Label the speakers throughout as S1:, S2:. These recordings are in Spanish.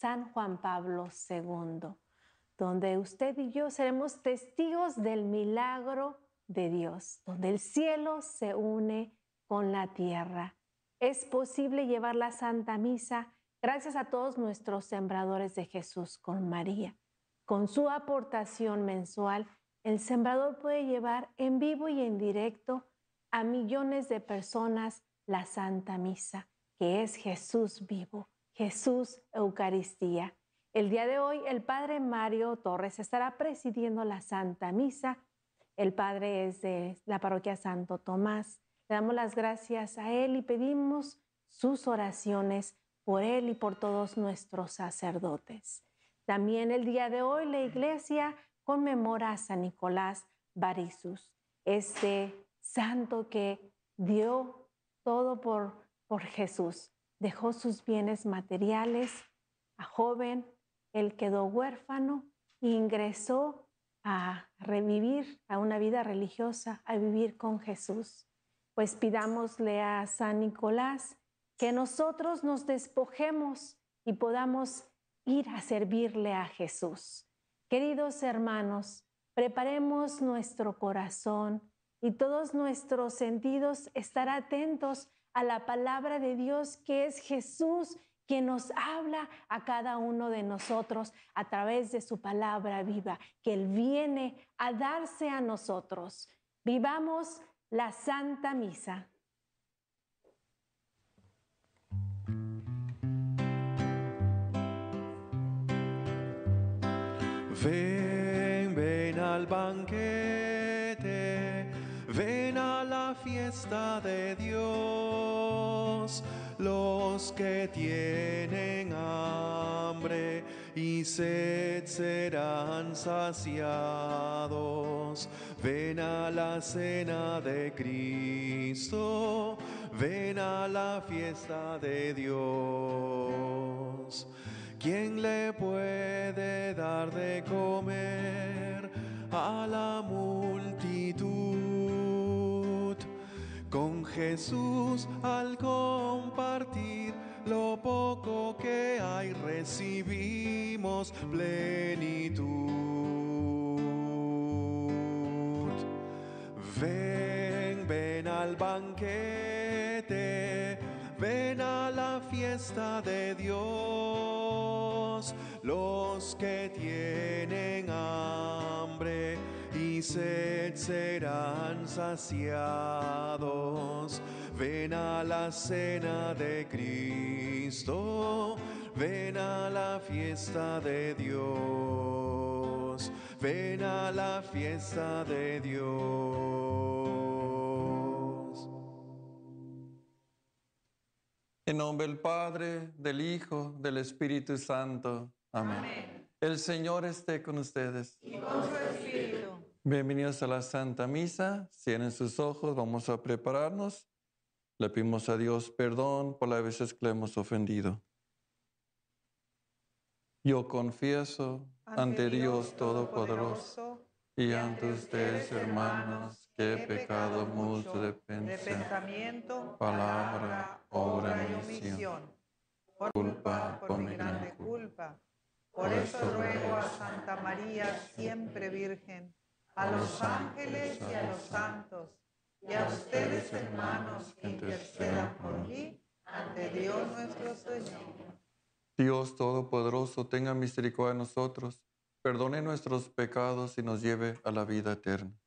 S1: San Juan Pablo II, donde usted y yo seremos testigos del milagro de Dios, donde el cielo se une con la tierra. Es posible llevar la Santa Misa gracias a todos nuestros sembradores de Jesús con María. Con su aportación mensual, el sembrador puede llevar en vivo y en directo a millones de personas la Santa Misa, que es Jesús vivo, Jesús Eucaristía. El día de hoy el Padre Mario Torres estará presidiendo la Santa Misa. El Padre es de la parroquia Santo Tomás. Le damos las gracias a Él y pedimos sus oraciones por Él y por todos nuestros sacerdotes. También el día de hoy la iglesia conmemora a San Nicolás Barisus, este santo que dio todo por, por Jesús. Dejó sus bienes materiales a joven, él quedó huérfano e ingresó a revivir a una vida religiosa, a vivir con Jesús. Pues pidámosle a San Nicolás que nosotros nos despojemos y podamos ir a servirle a Jesús. Queridos hermanos, preparemos nuestro corazón y todos nuestros sentidos estar atentos a la palabra de Dios que es Jesús quien nos habla a cada uno de nosotros a través de su palabra viva, que Él viene a darse a nosotros. Vivamos la Santa Misa.
S2: Ven, ven al banquete, fiesta de Dios. Los que tienen hambre y sed serán saciados. Ven a la cena de Cristo, ven a la fiesta de Dios. ¿Quién le puede dar de comer a la multitud? Jesús al compartir lo poco que hay recibimos plenitud. Ven, ven al banquete, ven a la fiesta de Dios. Los que tienen y sed serán saciados. Ven a la cena de Cristo, ven a la fiesta de Dios, ven a la fiesta de Dios.
S3: En nombre del Padre, del Hijo, del Espíritu Santo. Amén. El Señor esté con ustedes.
S4: Y con su.
S3: Bienvenidos a la Santa Misa. Cierren sus ojos, vamos a prepararnos. Le pedimos a Dios perdón por las veces que le hemos ofendido. Yo confieso ante Dios Todopoderoso y ante ustedes, hermanos, que he pecado mucho de pensamiento, palabra, obra y omisión.
S4: Por culpa, por mi grande culpa. Por eso ruego a Santa María, siempre Virgen, a los ángeles y a los santos, y a ustedes, hermanos, que intercedan por mí ante Dios nuestro Señor.
S3: Dios Todopoderoso, tenga misericordia de nosotros, perdone nuestros pecados y nos lleve a la vida eterna.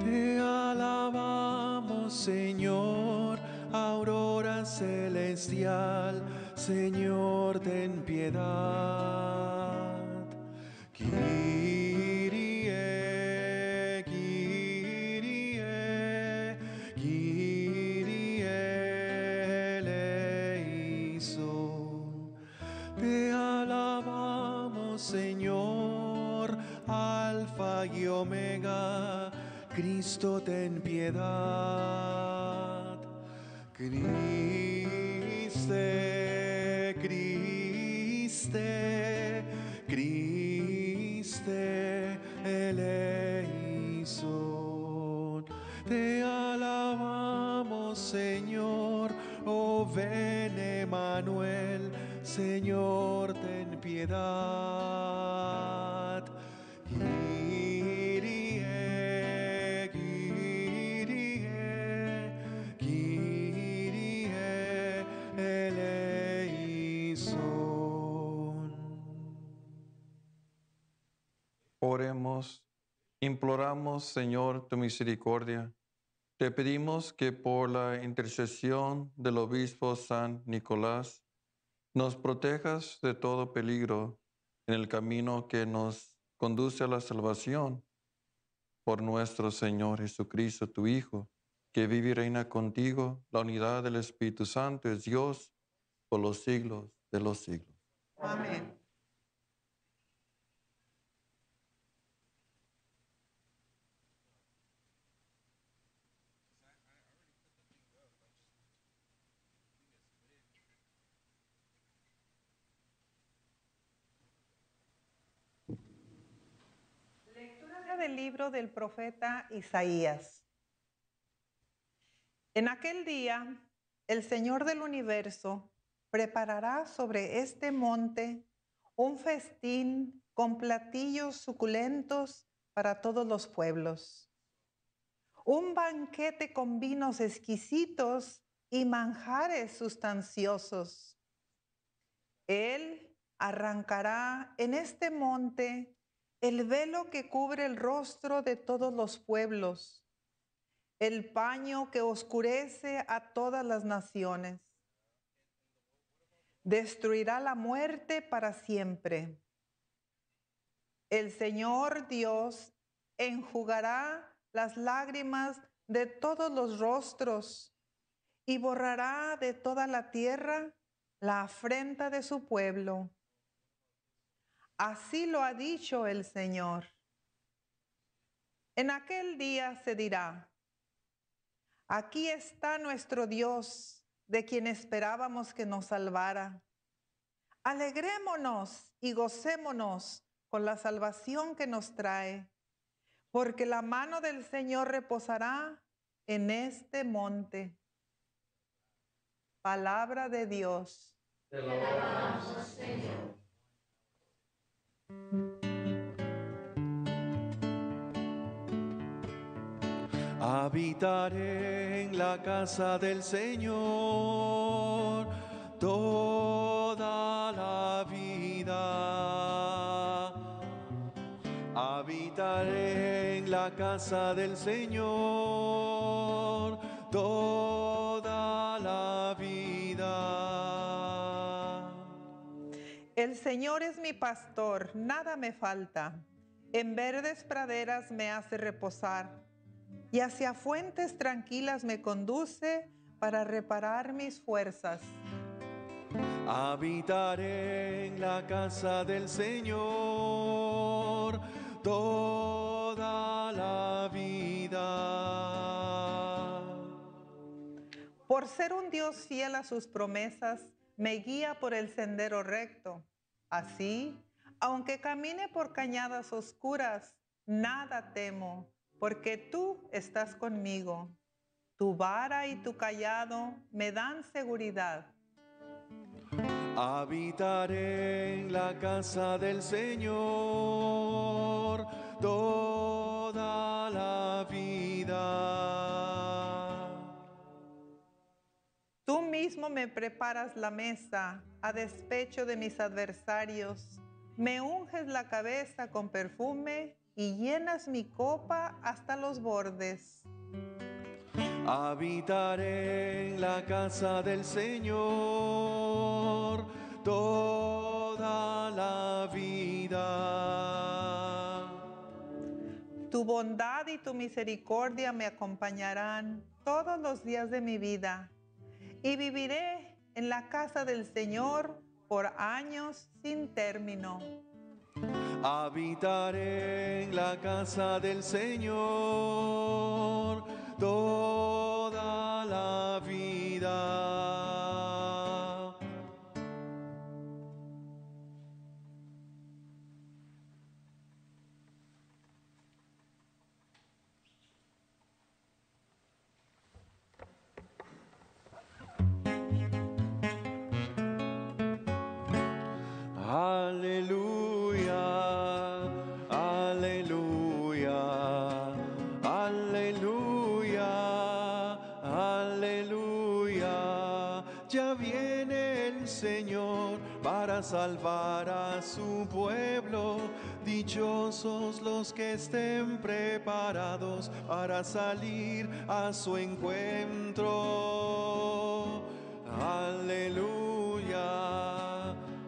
S2: Te alabamos, Señor, aurora celestial, Señor, ten piedad. Kyrie, Omega, Cristo ten piedad. Criste, Criste, Criste eleison. Te alabamos, Señor, oh ven Emanuel, Señor, ten piedad.
S3: Imploramos, Señor, tu misericordia. Te pedimos que por la intercesión del obispo San Nicolás nos protejas de todo peligro en el camino que nos conduce a la salvación. Por nuestro Señor Jesucristo, tu Hijo, que vive y reina contigo, la unidad del Espíritu Santo es Dios por los siglos de los siglos.
S4: Amén. Del libro del profeta Isaías. En aquel día, el Señor del universo preparará sobre este monte un festín con platillos suculentos para todos los pueblos. Un banquete con vinos exquisitos y manjares sustanciosos. Él arrancará en este monte el velo que cubre el rostro de todos los pueblos, el paño que oscurece a todas las naciones. Destruirá la muerte para siempre. El Señor Dios enjugará las lágrimas de todos los rostros y borrará de toda la tierra la afrenta de su pueblo. Así lo ha dicho el Señor. En aquel día se dirá, aquí está nuestro Dios, de quien esperábamos que nos salvara. Alegrémonos y gocémonos con la salvación que nos trae, porque la mano del Señor reposará en este monte. Palabra de Dios.
S3: Te lo Señor.
S2: Habitaré en la casa del Señor toda la vida. Habitaré en la casa del Señor toda
S4: El Señor es mi pastor, nada me falta. En verdes praderas me hace reposar y hacia fuentes tranquilas me conduce para reparar mis fuerzas.
S2: Habitaré en la casa del Señor toda la vida.
S4: Por ser un Dios fiel a sus promesas, me guía por el sendero recto. Así, aunque camine por cañadas oscuras, nada temo porque tú estás conmigo. Tu vara y tu callado me dan seguridad.
S2: Habitaré en la casa del Señor toda la vida.
S4: Mismo me preparas la mesa a despecho de mis adversarios. Me unges la cabeza con perfume y llenas mi copa hasta los bordes.
S2: Habitaré en la casa del Señor toda la vida.
S4: Tu bondad y tu misericordia me acompañarán todos los días de mi vida y viviré en la casa del Señor por años sin término.
S2: Habitaré en la casa del Señor toda la vida. Aleluya, aleluya, aleluya, aleluya. Ya viene el Señor para salvar a su pueblo. Dichosos los que estén preparados para salir a su encuentro. Aleluya,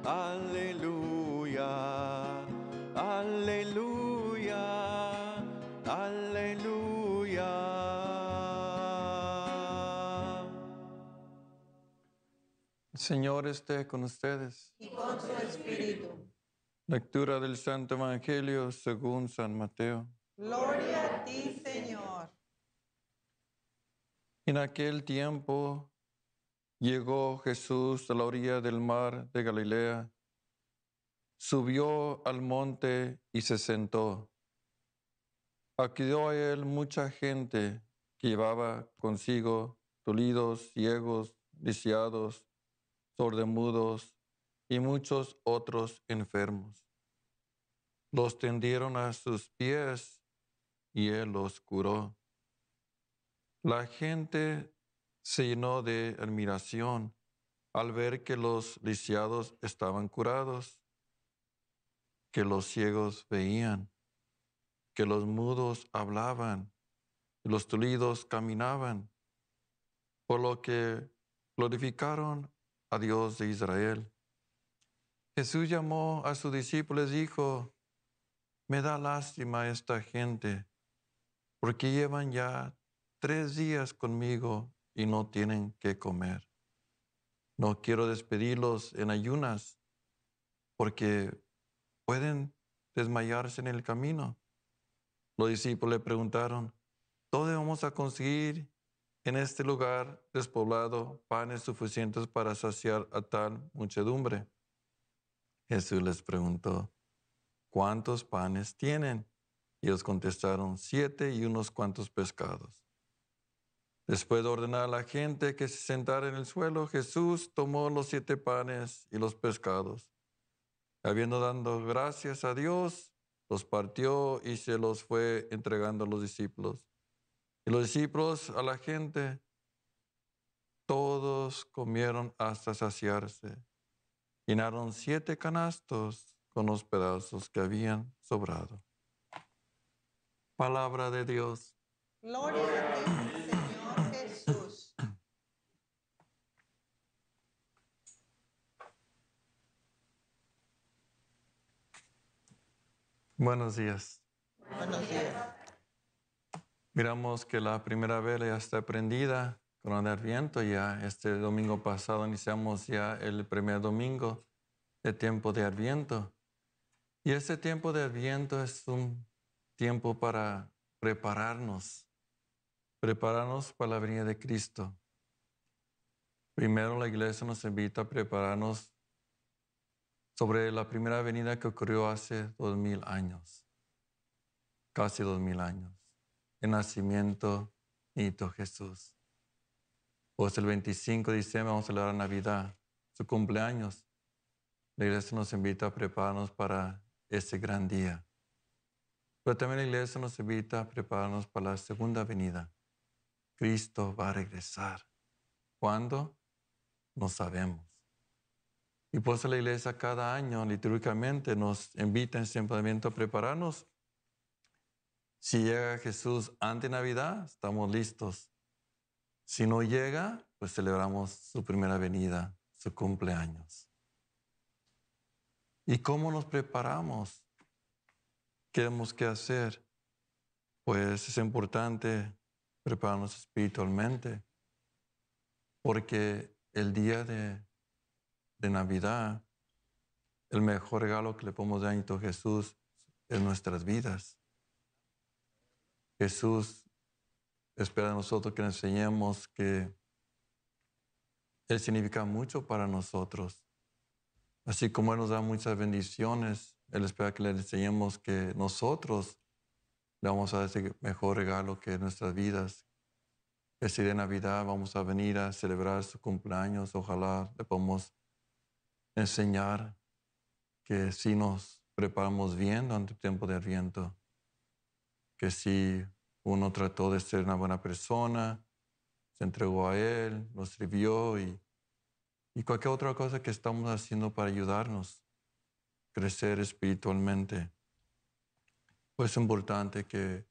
S2: aleluya, aleluya, aleluya.
S3: El Señor esté con ustedes.
S4: Y con su espíritu.
S3: Lectura del Santo Evangelio según San Mateo.
S4: Gloria a ti, Señor.
S3: En aquel tiempo llegó Jesús a la orilla del mar de Galilea, subió al monte y se sentó. Acudió a él mucha gente que llevaba consigo dolidos, ciegos, lisiados, sordomudos y muchos otros enfermos. Los tendieron a sus pies y él los curó. La gente se llenó de admiración al ver que los lisiados estaban curados, que los ciegos veían, que los mudos hablaban, los tulidos caminaban, por lo que glorificaron a Dios de Israel. Jesús llamó a sus discípulos y dijo, me da lástima esta gente, porque llevan ya tres días conmigo y no tienen que comer. No quiero despedirlos en ayunas, porque pueden desmayarse en el camino. Los discípulos le preguntaron, ¿dónde vamos a conseguir en este lugar despoblado panes suficientes para saciar a tal muchedumbre? Jesús les preguntó, ¿cuántos panes tienen? Y ellos contestaron, siete y unos cuantos pescados. Después de ordenar a la gente que se sentara en el suelo, Jesús tomó los siete panes y los pescados. Habiendo dado gracias a Dios, los partió y se los fue entregando a los discípulos. Y los discípulos a la gente, todos comieron hasta saciarse. Llenaron siete canastos con los pedazos que habían sobrado. Palabra de Dios.
S4: Gloria a ti, Señor Jesús.
S3: Buenos días.
S4: Buenos días.
S3: Miramos que la primera vela ya está prendida con el Adviento. Ya este domingo pasado iniciamos ya el primer domingo de tiempo de Adviento. Y este tiempo de Adviento es un tiempo para prepararnos, prepararnos para la venida de Cristo. Primero la iglesia nos invita a prepararnos sobre la primera venida que ocurrió hace dos mil años, casi dos mil años, el nacimiento de Jesús. Pues el 25 de diciembre vamos a celebrar Navidad, su cumpleaños. La iglesia nos invita a prepararnos para ese gran día. Pero también la iglesia nos invita a prepararnos para la segunda venida. Cristo va a regresar. ¿Cuándo? No sabemos. Y por eso la iglesia cada año litúrgicamente nos invita en ese a prepararnos. Si llega Jesús ante Navidad, estamos listos. Si no llega, pues celebramos su primera venida, su cumpleaños. ¿Y cómo nos preparamos? ¿Qué tenemos que hacer? Pues es importante prepararnos espiritualmente, porque el día de, de Navidad, el mejor regalo que le podemos dar a Jesús es nuestras vidas. Jesús espera de nosotros que le enseñemos que Él significa mucho para nosotros. Así como Él nos da muchas bendiciones, Él espera que le enseñemos que nosotros le vamos a dar ese mejor regalo que nuestras vidas. Ese día de Navidad vamos a venir a celebrar su cumpleaños. Ojalá le podamos enseñar que sí nos preparamos bien durante el tiempo de Adviento, que sí uno trató de ser una buena persona, se entregó a Él, nos sirvió y, y cualquier otra cosa que estamos haciendo para ayudarnos a crecer espiritualmente. Pues es importante que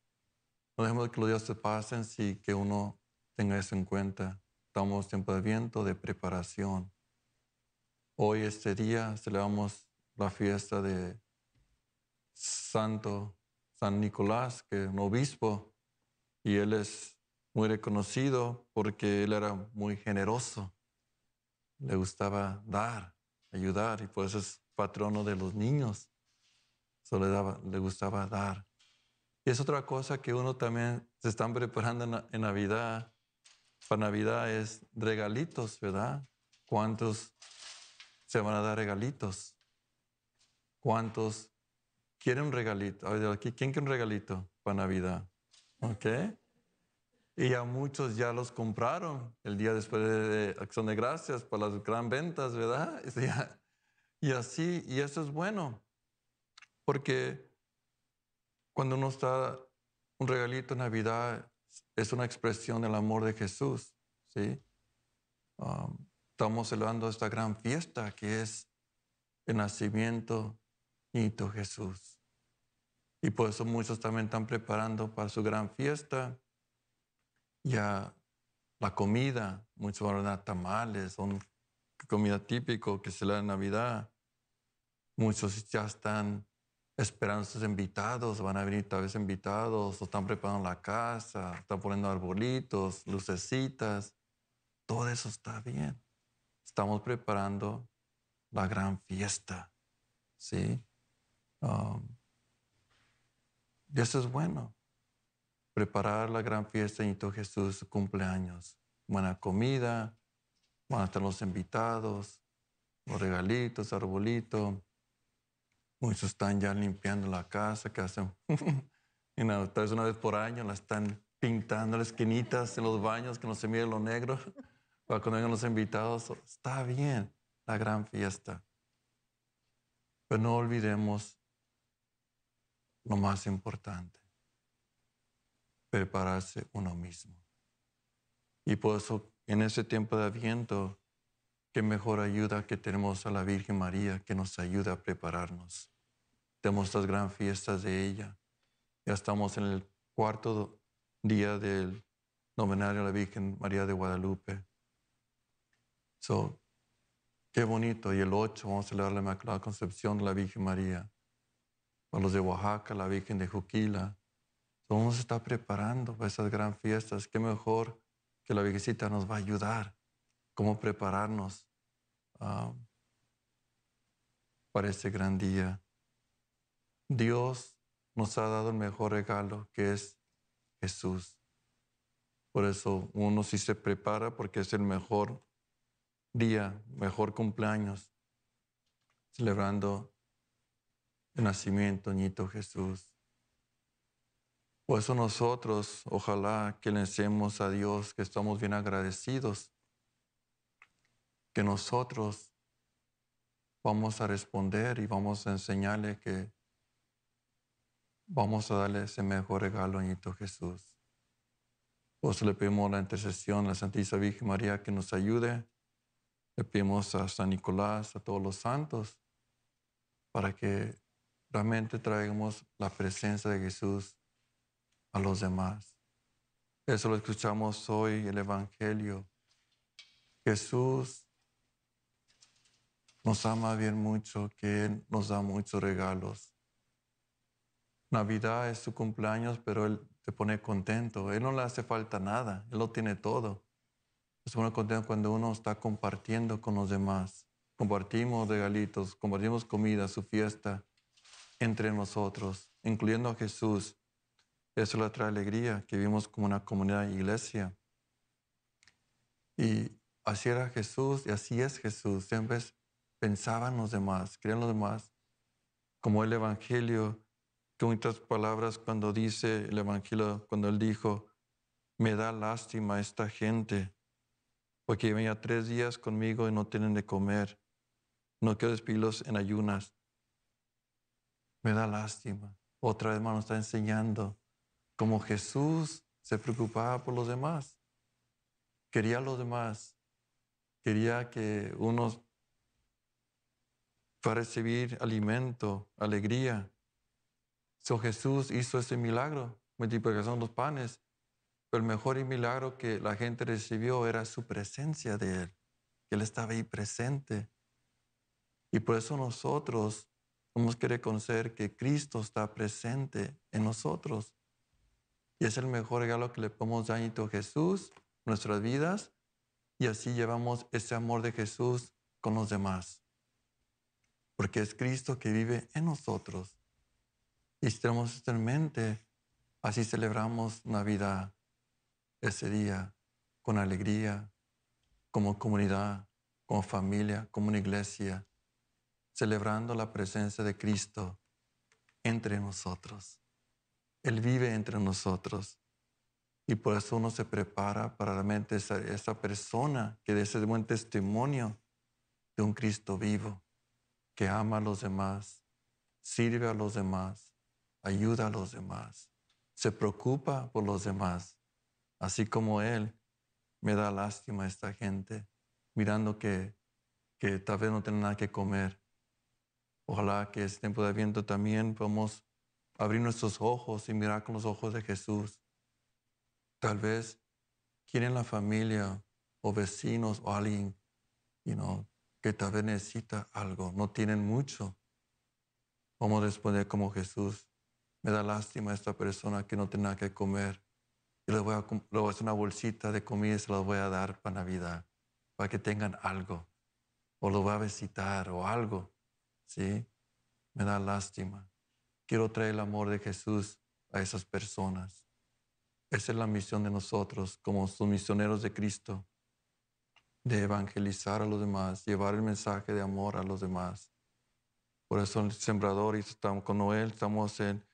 S3: no dejemos que los días se pasen sin que uno tenga eso en cuenta. Estamos en tiempo de viento, de preparación. Hoy, este día, celebramos la fiesta de Santo San Nicolás, que es un obispo, y él es muy reconocido porque él era muy generoso. Le gustaba dar, ayudar, y por eso es patrono de los niños. Solo le, daba, le gustaba dar. Y es otra cosa que uno también se están preparando en, Navidad. Para Navidad es regalitos, ¿verdad? ¿Cuántos se van a dar regalitos? ¿Cuántos quieren un regalito? ¿quién quiere un regalito para Navidad? ¿Ok? Y ya muchos ya los compraron el día después de Acción de Gracias para las gran ventas, ¿verdad? Y así, y eso es bueno, porque cuando uno está un regalito en Navidad, es una expresión del amor de Jesús, ¿sí? Um, estamos celebrando esta gran fiesta que es el nacimiento de Jesús. Y por eso muchos también están preparando para su gran fiesta. Ya la comida, muchos van a tamales, son comida típico que se le da en Navidad. Muchos ya están esperando sus invitados, van a venir tal vez invitados, o están preparando la casa, están poniendo arbolitos, lucecitas, todo eso está bien. Estamos preparando la gran fiesta, ¿sí? Um, y eso es bueno, preparar la gran fiesta en todo Jesús, cumpleaños, buena comida, van a estar los invitados, los regalitos, arbolito, Muchos están ya limpiando la casa, que hacen, y tal vez una vez por año la están pintando las esquinitas en los baños, que no se mire lo negro, para cuando vengan los invitados. Está bien la gran fiesta. Pero no olvidemos lo más importante, prepararse uno mismo. Y por eso en ese tiempo de Adviento qué mejor ayuda que tenemos a la Virgen María que nos ayuda a prepararnos. Tenemos estas gran fiestas de ella. Ya estamos en el cuarto día del novenario a la Virgen María de Guadalupe. So, qué bonito. Y el 8 vamos a celebrar la Inmaculada Concepción de la Virgen María. Para los de Oaxaca, la Virgen de Juquila. So, vamos a estar preparando para esas gran fiestas. Qué mejor que la Virgencita nos va a ayudar. Cómo prepararnos Ah, para este gran día. Dios nos ha dado el mejor regalo que es Jesús. Por eso uno sí se prepara porque es el mejor día, mejor cumpleaños, celebrando el nacimiento, Niño Jesús. Por eso nosotros, ojalá que le enseñemos a Dios que estamos bien agradecidos que nosotros vamos a responder y vamos a enseñarle que vamos a darle ese mejor regalo a Jesús. Por eso le pedimos la intercesión a la Santísima Virgen María que nos ayude. Le pedimos a San Nicolás, a todos los santos, para que realmente traigamos la presencia de Jesús a los demás. Eso lo escuchamos hoy, el Evangelio. Jesús nos ama bien mucho, que Él nos da muchos regalos. Navidad es su cumpleaños, pero Él te pone contento. Él no le hace falta nada, Él lo tiene todo. Se pone contento cuando uno está compartiendo con los demás. Compartimos regalitos, compartimos comida, su fiesta entre nosotros, incluyendo a Jesús. Eso le trae alegría, que vivimos como una comunidad iglesia. Y así era Jesús y así es Jesús. Siempre es pensaban los demás, creían los demás, como el Evangelio, con otras palabras cuando dice el Evangelio, cuando él dijo, me da lástima esta gente, porque venía tres días conmigo y no tienen de comer. No quiero despedirlos en ayunas, Me da lástima. Otra vez, hermano, está enseñando cómo Jesús se preocupaba por los demás. Quería a los demás. Quería que unos para recibir alimento, alegría. So Jesús hizo ese milagro, multiplicación de los panes. Pero el mejor milagro que la gente recibió era su presencia de Él, que Él estaba ahí presente. Y por eso nosotros tenemos que reconocer que Cristo está presente en nosotros. Y es el mejor regalo que le podemos dar a Jesús, nuestras vidas, y así llevamos ese amor de Jesús con los demás. Porque es Cristo que vive en nosotros. Y si tenemos esto en mente, así celebramos Navidad ese día con alegría, como comunidad, como familia, como una iglesia, celebrando la presencia de Cristo entre nosotros. Él vive entre nosotros. Y por eso uno se prepara para realmente esa, esa persona que dé ese buen testimonio de un Cristo vivo, que ama a los demás, sirve a los demás, ayuda a los demás, se preocupa por los demás, así como Él me da lástima esta gente, mirando que, que tal vez no tienen nada que comer. Ojalá que este tiempo de viento también podamos abrir nuestros ojos y mirar con los ojos de Jesús. Tal vez quieren la familia o vecinos o alguien you know, que tal vez necesita algo, no tienen mucho. Vamos a responder como Jesús. Me da lástima esta persona que no tiene nada que comer. Y le voy, a, le voy a hacer una bolsita de comida y se la voy a dar para Navidad, para que tengan algo. O lo voy a visitar o algo. ¿Sí? Me da lástima. Quiero traer el amor de Jesús a esas personas. Esa es la misión de nosotros como sus misioneros de Cristo, de evangelizar a los demás, llevar el mensaje de amor a los demás. Por eso el sembrador y estamos con Noel, estamos en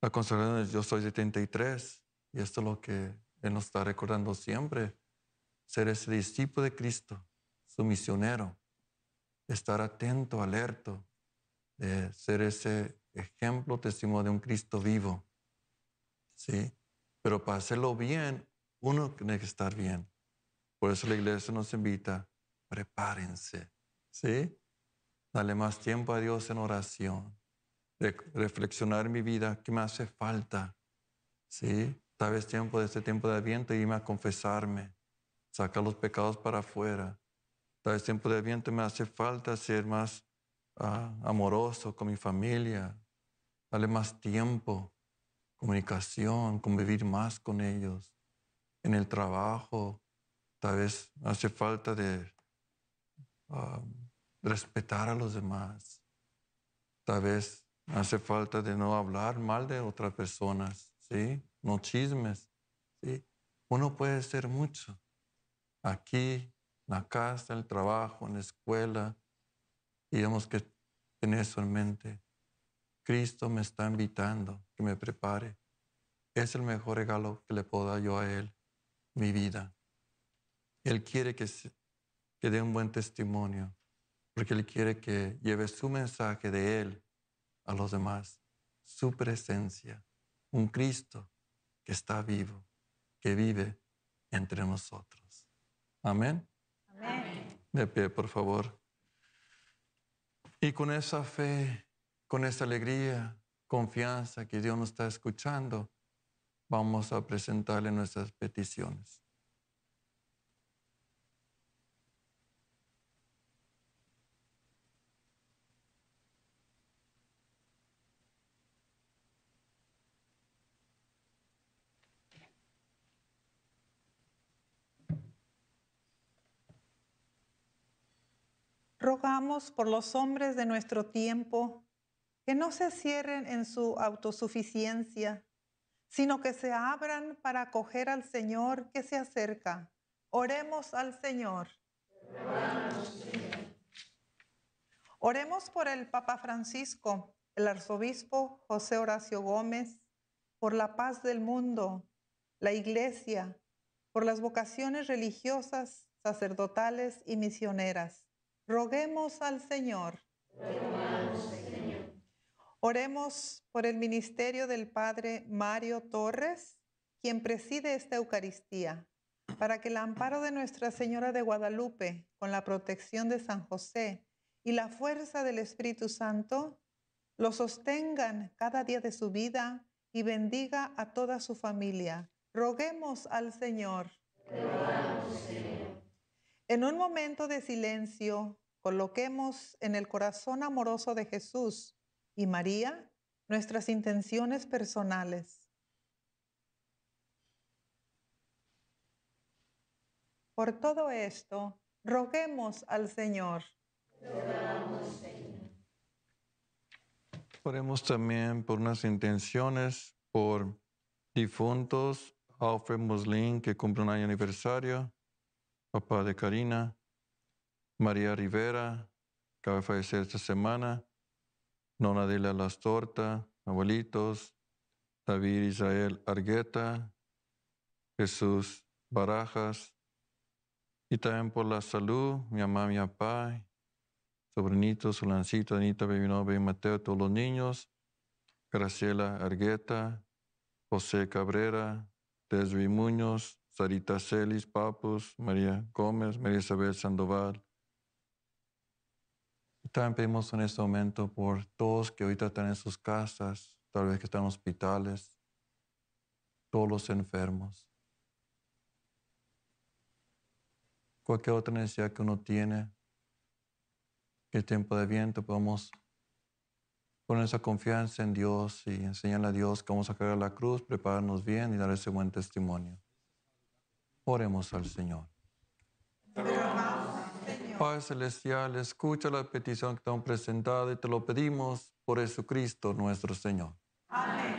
S3: la consagración de Yo Soy 73 y esto es lo que Él nos está recordando siempre, ser ese discípulo de Cristo, su misionero, estar atento, alerto, de ser ese ejemplo, testimonio de un Cristo vivo. ¿Sí? Pero para hacerlo bien, uno tiene que estar bien. Por eso la iglesia nos invita, prepárense. ¿Sí? Dale más tiempo a Dios en oración. Reflexionar mi vida, qué me hace falta. ¿Sí? Vez tiempo de este tiempo de Adviento irme a confesarme, sacar los pecados para afuera. Vez tiempo de Adviento me hace falta ser más ah, amoroso con mi familia, Dale más tiempo, comunicación, convivir más con ellos. En el trabajo, tal vez hace falta de um, respetar a los demás. Tal vez hace falta de no hablar mal de otras personas, ¿sí? No chismes. Uno puede ser mucho. Aquí, en la casa, en el trabajo, en la escuela, y tenemos que tener eso en mente. Cristo me está invitando que me prepare. Es el mejor regalo que le puedo dar yo a Él, mi vida. Él quiere que, que dé un buen testimonio, porque Él quiere que lleve su mensaje de Él a los demás, su presencia, un Cristo que está vivo, que vive entre nosotros. Amén.
S4: Amén.
S3: De pie, por favor. Y con esa fe con esa alegría, confianza que Dios nos está escuchando, vamos a presentarle nuestras peticiones.
S4: Rogamos por los hombres de nuestro tiempo que no se cierren en su autosuficiencia, sino que se abran para acoger al Señor que se acerca. Oremos al Señor. Oremos por el Papa Francisco, el arzobispo José Horacio Gómez, por la paz del mundo, la iglesia, por las vocaciones religiosas, sacerdotales y misioneras. Roguemos al Señor. Oremos por el ministerio del Padre Mario Torres, quien preside esta Eucaristía, para que el amparo de Nuestra Señora de Guadalupe, con la protección de San José y la fuerza del Espíritu Santo, lo sostengan cada día de su vida y bendiga a toda su familia. Roguemos al Señor. En un momento de silencio, coloquemos en el corazón amoroso de Jesús y María nuestras intenciones personales. Por todo esto, roguemos al Señor.
S3: Oremos también por unas intenciones, por difuntos, Alfred Muslin, que cumple un año aniversario, papá de Karina, María Rivera, que va a fallecer esta semana, Nona Delia Las Torta, abuelitos, David Israel Argueta, Jesús Barajas, y también por la salud, mi mamá, mi papá, sobrinitos, Solancito, Anita, Bebinova y Mateo, todos los niños, Graciela Argueta, José Cabrera, Desvi Muñoz, Sarita Celis, Papus, María Gómez, María Isabel Sandoval. También pedimos en este momento por todos que ahorita están en sus casas, tal vez que están en hospitales, todos los enfermos. Cualquier otra necesidad que uno tiene, que el tiempo de viento podamos poner esa confianza en Dios y enseñarle a Dios que vamos a cargar la cruz, prepararnos bien y dar ese buen testimonio. Oremos al Señor. Padre Celestial, escucha la petición que te han presentado y te lo pedimos por Jesucristo nuestro Señor.
S4: Amén.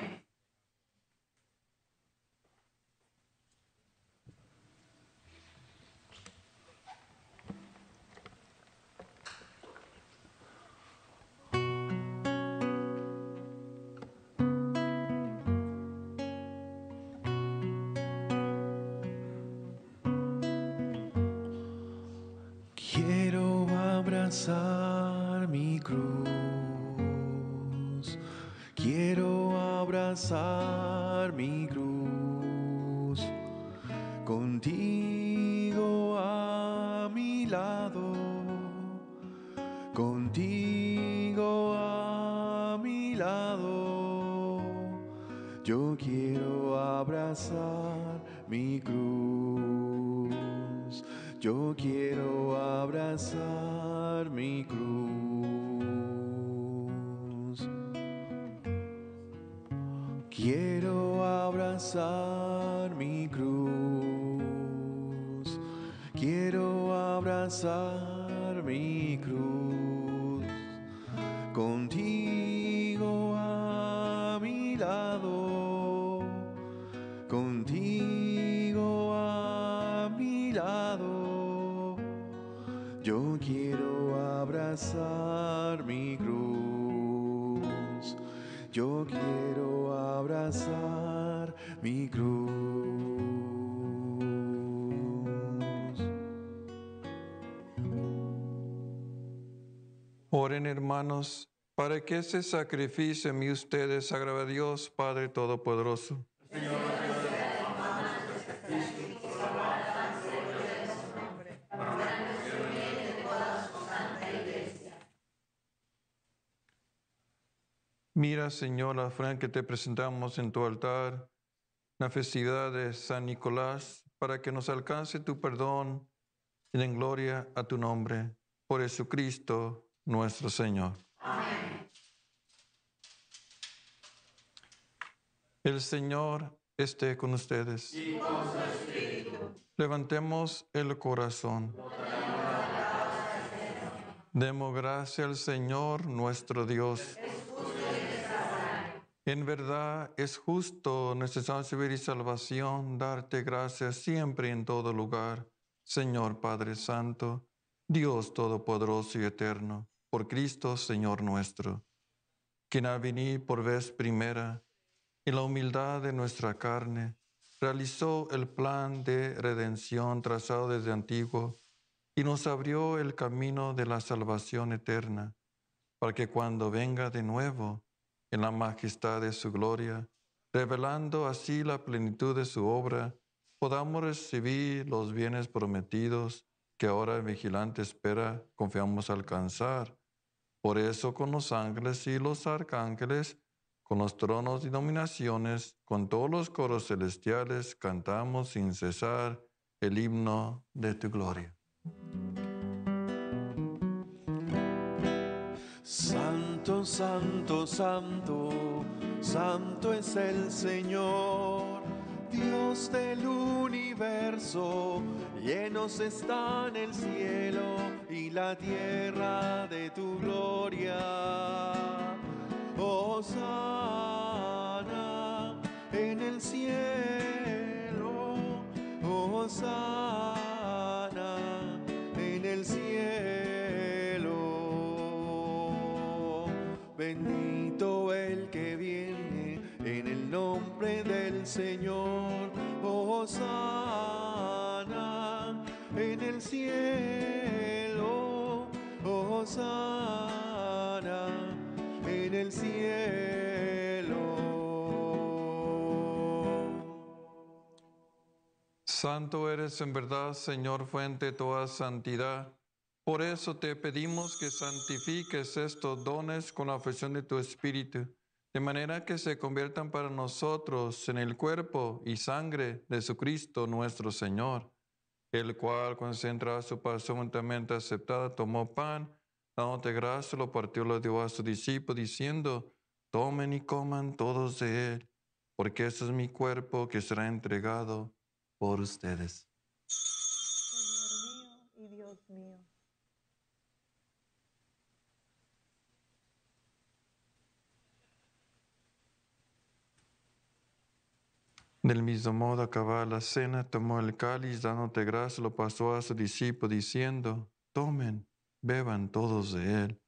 S2: Yo quiero abrazar mi cruz. Yo quiero abrazar mi cruz.
S3: Ese sacrificio en mí ustedes agrade a Dios Padre Todopoderoso. Mira, Señor, la ofrenda que te presentamos en tu altar, la festividad de San Nicolás, para que nos alcance tu perdón y den gloria a tu nombre, por Jesucristo nuestro Señor. El Señor esté con ustedes. Levantemos el corazón. Demos gracias al Señor nuestro Dios. En verdad es justo, necesario servir y salvación, darte gracias siempre y en todo lugar, Señor Padre Santo, Dios Todopoderoso y Eterno, por Cristo Señor nuestro, quien al venir por vez primera, en la humildad de nuestra carne, realizó el plan de redención trazado desde antiguo y nos abrió el camino de la salvación eterna, para que cuando venga de nuevo en la majestad de su gloria, revelando así la plenitud de su obra, podamos recibir los bienes prometidos que ahora el vigilante espera, confiamos alcanzar. Por eso con los ángeles y los arcángeles, con los tronos y dominaciones, con todos los coros celestiales, cantamos sin cesar el himno de tu gloria.
S2: Santo, santo, santo, santo es el Señor, Dios del universo, llenos están el cielo y la tierra de tu gloria. Hosana en el cielo, Hosana en el cielo. Bendito el que viene en el nombre del Señor. Hosana en el cielo. Hosana
S3: Santo eres en verdad, Señor, fuente de toda santidad. Por eso te pedimos que santifiques estos dones con la afección de tu Espíritu, de manera que se conviertan para nosotros en el cuerpo y sangre de Jesucristo nuestro Señor, el cual, a su pasión juntamente aceptada, tomó pan, dándote gracia, lo partió, lo dio a su discípulo, diciendo, tomen y coman todos de él, porque este es mi cuerpo que será entregado por ustedes.
S4: Señor mío y Dios mío.
S3: Del mismo modo, acabada la cena, tomó el cáliz, dándote gracia, lo pasó a su discípulo, diciendo, tomen, beban todos de él,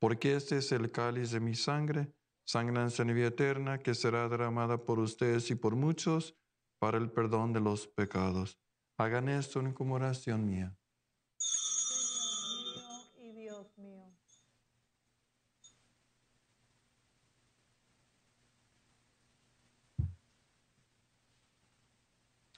S3: porque este es el cáliz de mi sangre, sangre en vida eterna, que será derramada por ustedes y por muchos para el perdón de los pecados. Hagan esto en conmemoración mía.
S4: Señor mío y Dios mío.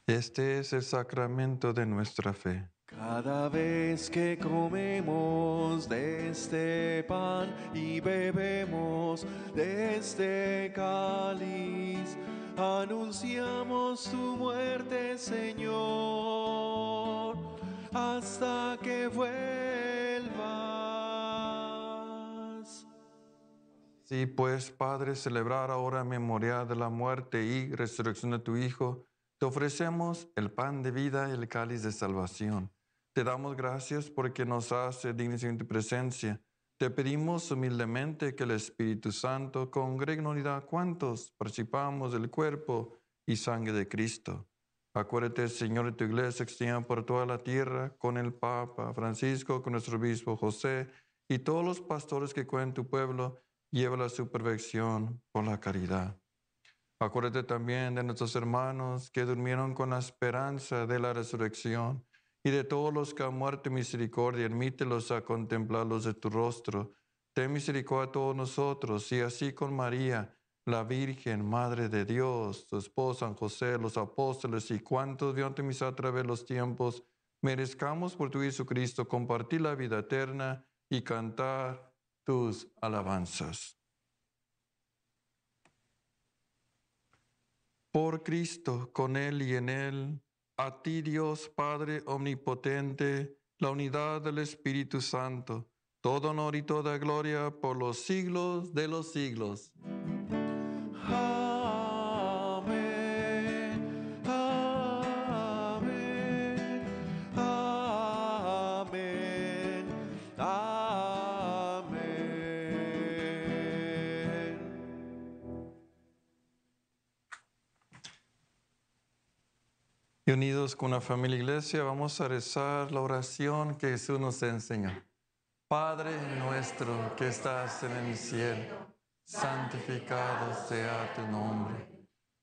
S3: Este es el sacramento de nuestra fe.
S2: Cada vez que comemos de este pan y bebemos de este cáliz, anunciamos tu muerte, Señor, hasta que vuelvas.
S3: Sí, pues, Padre, celebrar ahora memoria de la muerte y resurrección de tu Hijo, te ofrecemos el pan de vida y el cáliz de salvación. Te damos gracias porque nos hace dignos en tu presencia. Te pedimos humildemente que el Espíritu Santo congregue en unidad cuantos participamos del cuerpo y sangre de Cristo. Acuérdate, Señor, de tu iglesia extendida por toda la tierra, con el Papa Francisco, con nuestro obispo José y todos los pastores que cuentan tu pueblo, lleva a su perfección por la caridad. Acuérdate también de nuestros hermanos que durmieron con la esperanza de la resurrección y de todos los que han muerto misericordia, admítelos a contemplarlos de tu rostro. Ten misericordia a todos nosotros y así con María, la Virgen, Madre de Dios, tu esposo San José, los apóstoles y cuantos tu misa a través de los tiempos, merezcamos por tu Jesucristo compartir la vida eterna y cantar tus alabanzas. Por Cristo, con Él y en Él, a ti Dios Padre Omnipotente, la unidad del Espíritu Santo, todo honor y toda gloria por los siglos de los siglos. Unidos con la familia iglesia, vamos a rezar la oración que Jesús nos enseñó. Padre nuestro que estás en el cielo, santificado sea tu nombre.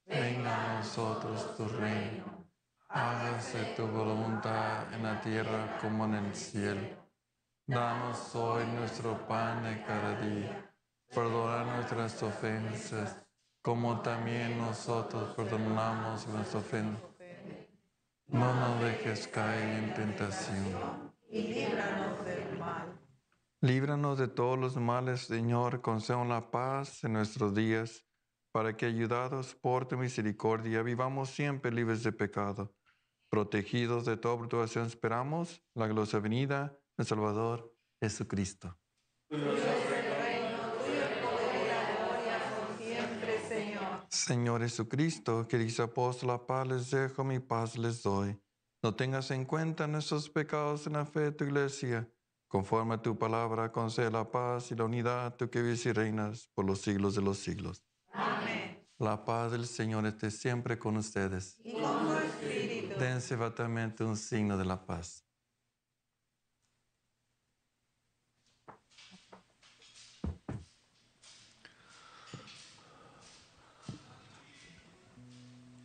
S3: Venga a nosotros tu reino. Hágase tu voluntad en la tierra como en el cielo. Danos hoy nuestro pan de cada día. Perdona nuestras nuestras ofensas, como también nosotros perdonamos nuestras ofensas. No nos dejes caer en tentación.
S4: y líbranos del mal.
S3: Líbranos de todos los males, Señor, concédanos la paz en nuestros días, para que, ayudados por tu misericordia, vivamos siempre libres de pecado. Protegidos de toda perturbación, esperamos la gloriosa venida del Salvador Jesucristo.
S4: Señor.
S3: Jesucristo, que dice apóstol, la paz les dejo, mi paz les doy. No tengas en cuenta nuestros pecados en la fe de tu iglesia. Conforme a tu palabra, concede la paz y la unidad, tú que vives y reinas por los siglos de los siglos.
S4: Amén.
S3: La paz del Señor esté siempre con ustedes.
S4: Y con tu espíritu.
S3: Dense un signo de la paz.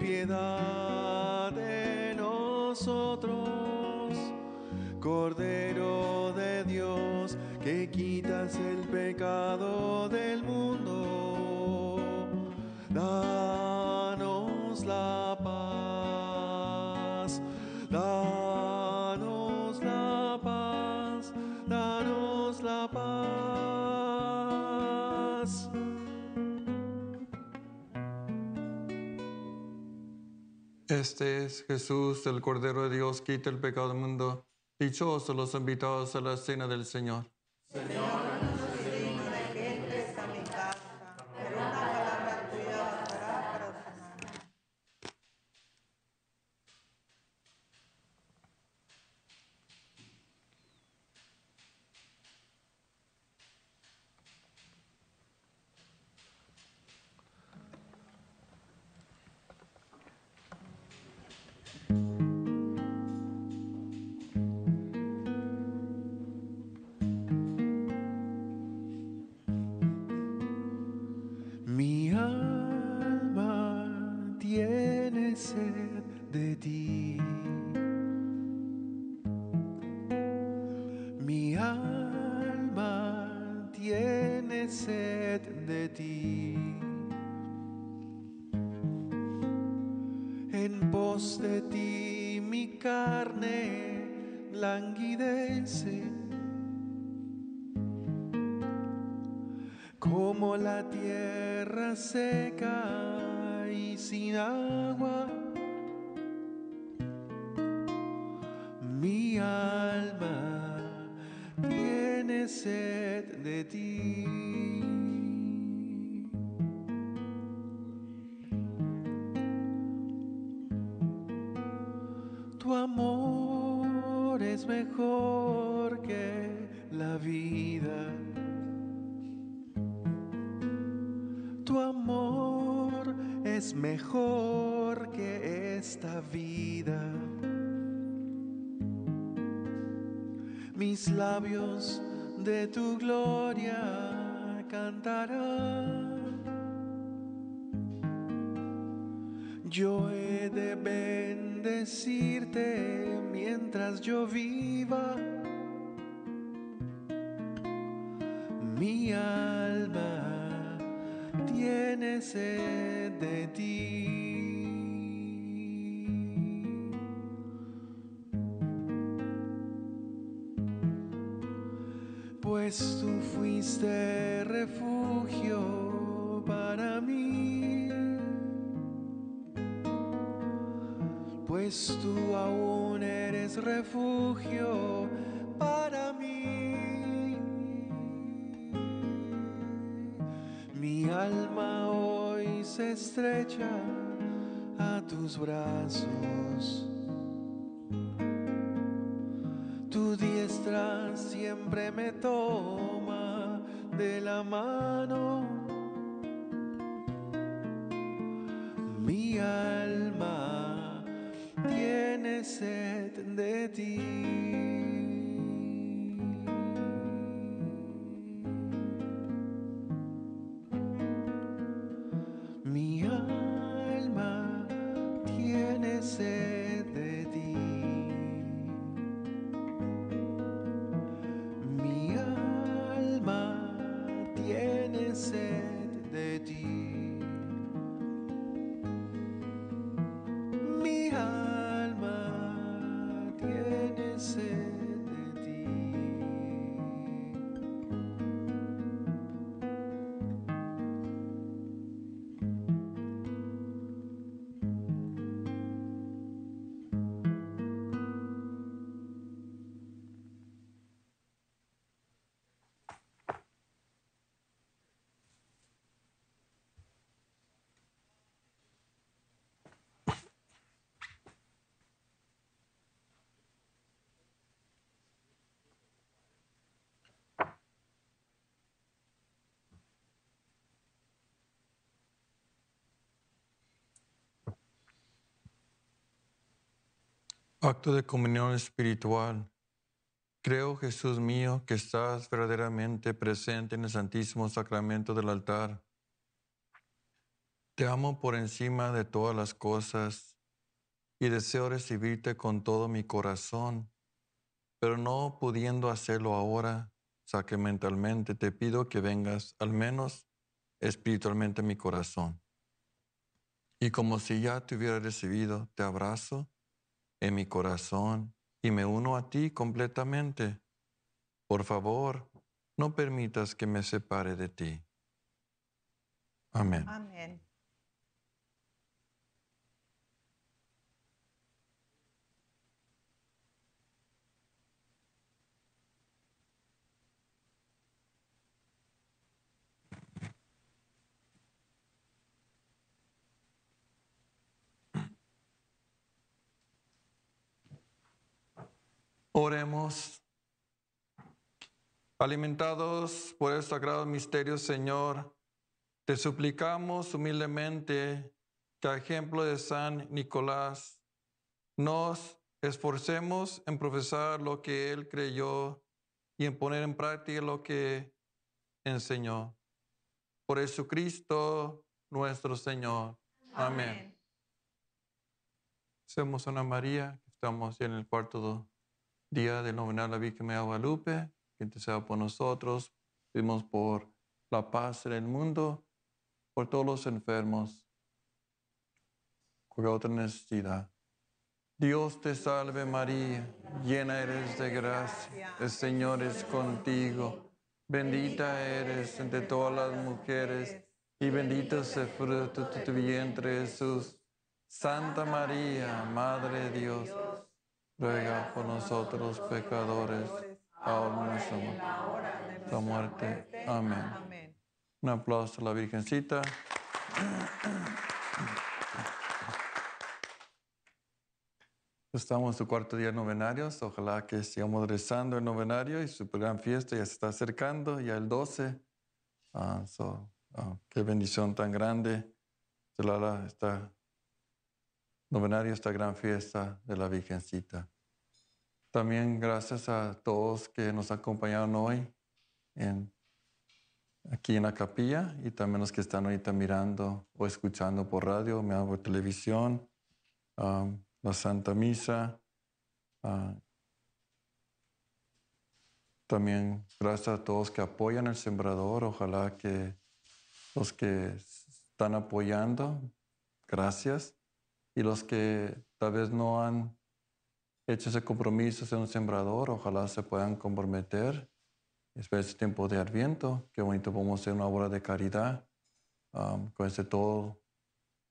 S2: piedad de nosotros. Cordero de Dios que quitas el pecado del mundo,
S3: Este es Jesús, el Cordero de Dios, quita el pecado del mundo. Dichosos los invitados a la cena del Señor.
S2: Sin agua. Mi alma tiene sed de ti. De tu gloria cantarán. Yo he de bendecirte mientras yo viva. Estrecha a tus brazos. Tu diestra siempre me toma de la mano. Mi alma tiene sed de
S3: Acto de comunión espiritual. Creo, Jesús mío, que estás verdaderamente presente en el Santísimo Sacramento del altar. Te amo por encima de todas las cosas y deseo recibirte con todo mi corazón, pero no pudiendo hacerlo ahora sacramentalmente, te pido que vengas al menos espiritualmente a mi corazón. Y como si ya te hubiera recibido, te abrazo en mi corazón y me uno a ti completamente. Por favor, no permitas que me separe de ti. Amén.
S4: Amén.
S3: Oremos. Alimentados por el sagrado misterio, Señor, te suplicamos humildemente que a ejemplo de San Nicolás nos esforcemos en profesar lo que él creyó y en poner en práctica lo que enseñó. Por Jesucristo nuestro Señor. Amén. Hacemos una María, estamos ya en el cuarto día del novenario a la Virgen de Guadalupe, que interceda por nosotros, pedimos por la paz en el mundo, por todos los enfermos, cualquier otra necesidad. Dios te salve María, llena eres de gracia, el Señor es contigo, bendita eres entre todas las mujeres y bendito es el fruto de tu vientre Jesús. Santa María, Madre de Dios, ruega por nosotros pecadores, ahora en nuestra muerte. Amén.
S4: Amén.
S3: Un aplauso a la Virgencita. Estamos en su cuarto día de novenarios. Ojalá que sigamos rezando el novenario y su gran fiesta ya se está acercando, ya el 12. Ah, so, ah, qué bendición tan grande. Celebrar esta novenario, esta gran fiesta de la Virgencita. También gracias a todos que nos acompañaron hoy en, aquí en la capilla y también los que están ahorita mirando o escuchando por radio, me por televisión, um, la Santa Misa. ah, también gracias a todos que apoyan el sembrador. Ojalá que los que están apoyando, gracias. Y los que tal vez no han hecho ese compromiso de ser un sembrador, ojalá se puedan comprometer. Espero este tiempo de Adviento, qué bonito podemos hacer una obra de caridad um, con ese todo,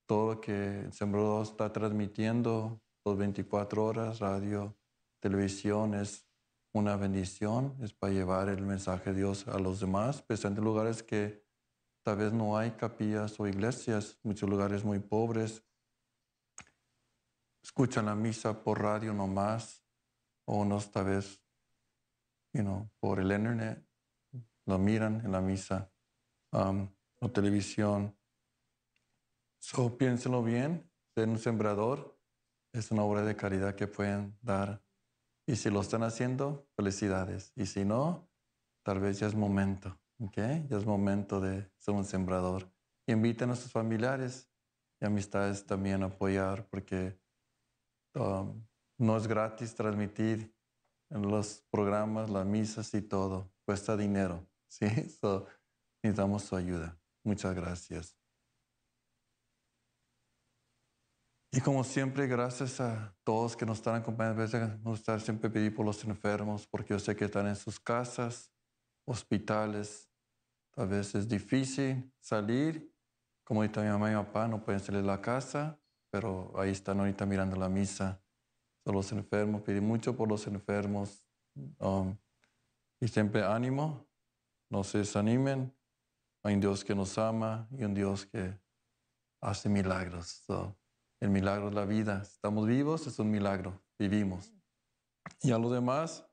S3: todo lo que el sembrador está transmitiendo, los 24 horas, radio, televisión, es una bendición, es para llevar el mensaje de Dios a los demás, especialmente en lugares que tal vez no hay capillas o iglesias, muchos lugares muy pobres, escuchan la misa por radio nomás, o unos tal vez, you know, por el internet, lo miran en la misa um, o televisión. So, piénsenlo bien, ser un sembrador es una obra de caridad que pueden dar. Y si lo están haciendo, felicidades. Y si no, tal vez ya es momento, ¿ok? Ya es momento de ser un sembrador. inviten a sus familiares y amistades también a apoyar, porque um, no es gratis transmitir en los programas, las misas y todo. Cuesta dinero, ¿sí? So, necesitamos su ayuda. Muchas gracias. Y como siempre, gracias a todos que nos están acompañando. A veces me gusta siempre pedir por los enfermos, porque yo sé que están en sus casas, hospitales. A veces es difícil salir. Como ahorita mi mamá y mi papá no pueden salir de la casa, pero ahí están ahorita mirando la misa. Son los enfermos, pedir mucho por los enfermos. Um, y siempre ánimo, no se desanimen. Hay un Dios que nos ama y un Dios que hace milagros. el milagro de la vida. Estamos vivos, es un milagro. Vivimos. Y a los demás,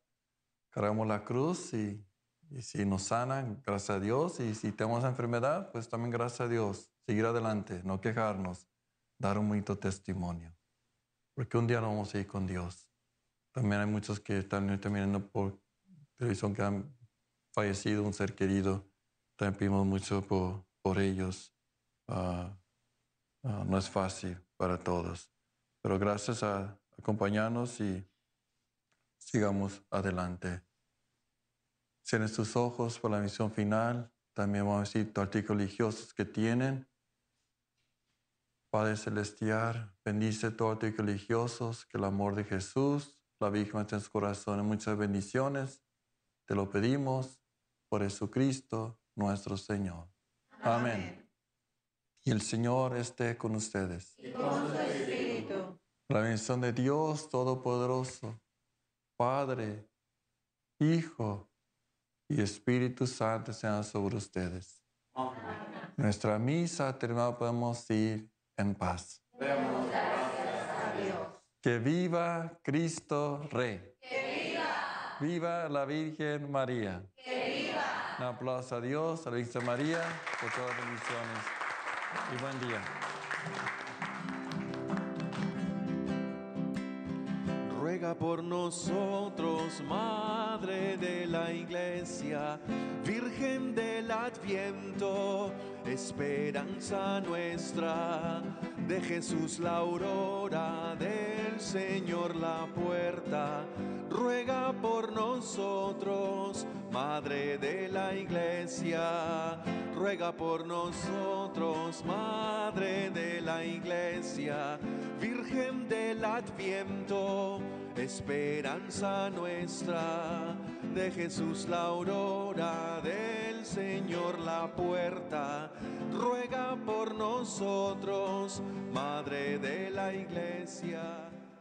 S3: cargamos la cruz y, y si nos sanan, gracias a Dios. Y si tenemos enfermedad, pues también gracias a Dios. Seguir adelante, no quejarnos, dar un bonito testimonio. Porque un día no vamos a ir con Dios. También hay muchos que están mirando por televisión que han fallecido, un ser querido. También pedimos mucho por, por ellos. Ah, ah, no es fácil para todos. Pero gracias a acompañarnos y sigamos adelante. Cierren sus ojos por la misión final. También vamos a decir artículos religiosos que tienen. Padre Celestial, bendice todos artículos religiosos, que el amor de Jesús, la Virgen en su corazón, muchas bendiciones. Te lo pedimos por Jesucristo nuestro Señor. Amén. Y el Señor esté con ustedes.
S4: Y con su espíritu.
S3: La bendición de Dios Todopoderoso, Padre, Hijo y Espíritu Santo sean sobre ustedes. Nuestra misa terminada, podemos ir en paz.
S4: Demos gracias a Dios.
S3: Que viva Cristo Rey.
S4: Que viva.
S3: Viva la Virgen María.
S4: Que viva.
S3: Un aplauso a Dios, a la Virgen María, por todas las bendiciones. Y buen día.
S2: Ruega por nosotros, Madre de la Iglesia, Virgen del Adviento, esperanza nuestra, de Jesús la aurora, del Señor la puerta. Ruega por nosotros, Madre de la Iglesia, ruega por nosotros, Madre de la Iglesia, Virgen del Adviento, esperanza nuestra, de Jesús la aurora, del Señor la puerta, ruega por nosotros, Madre de la Iglesia.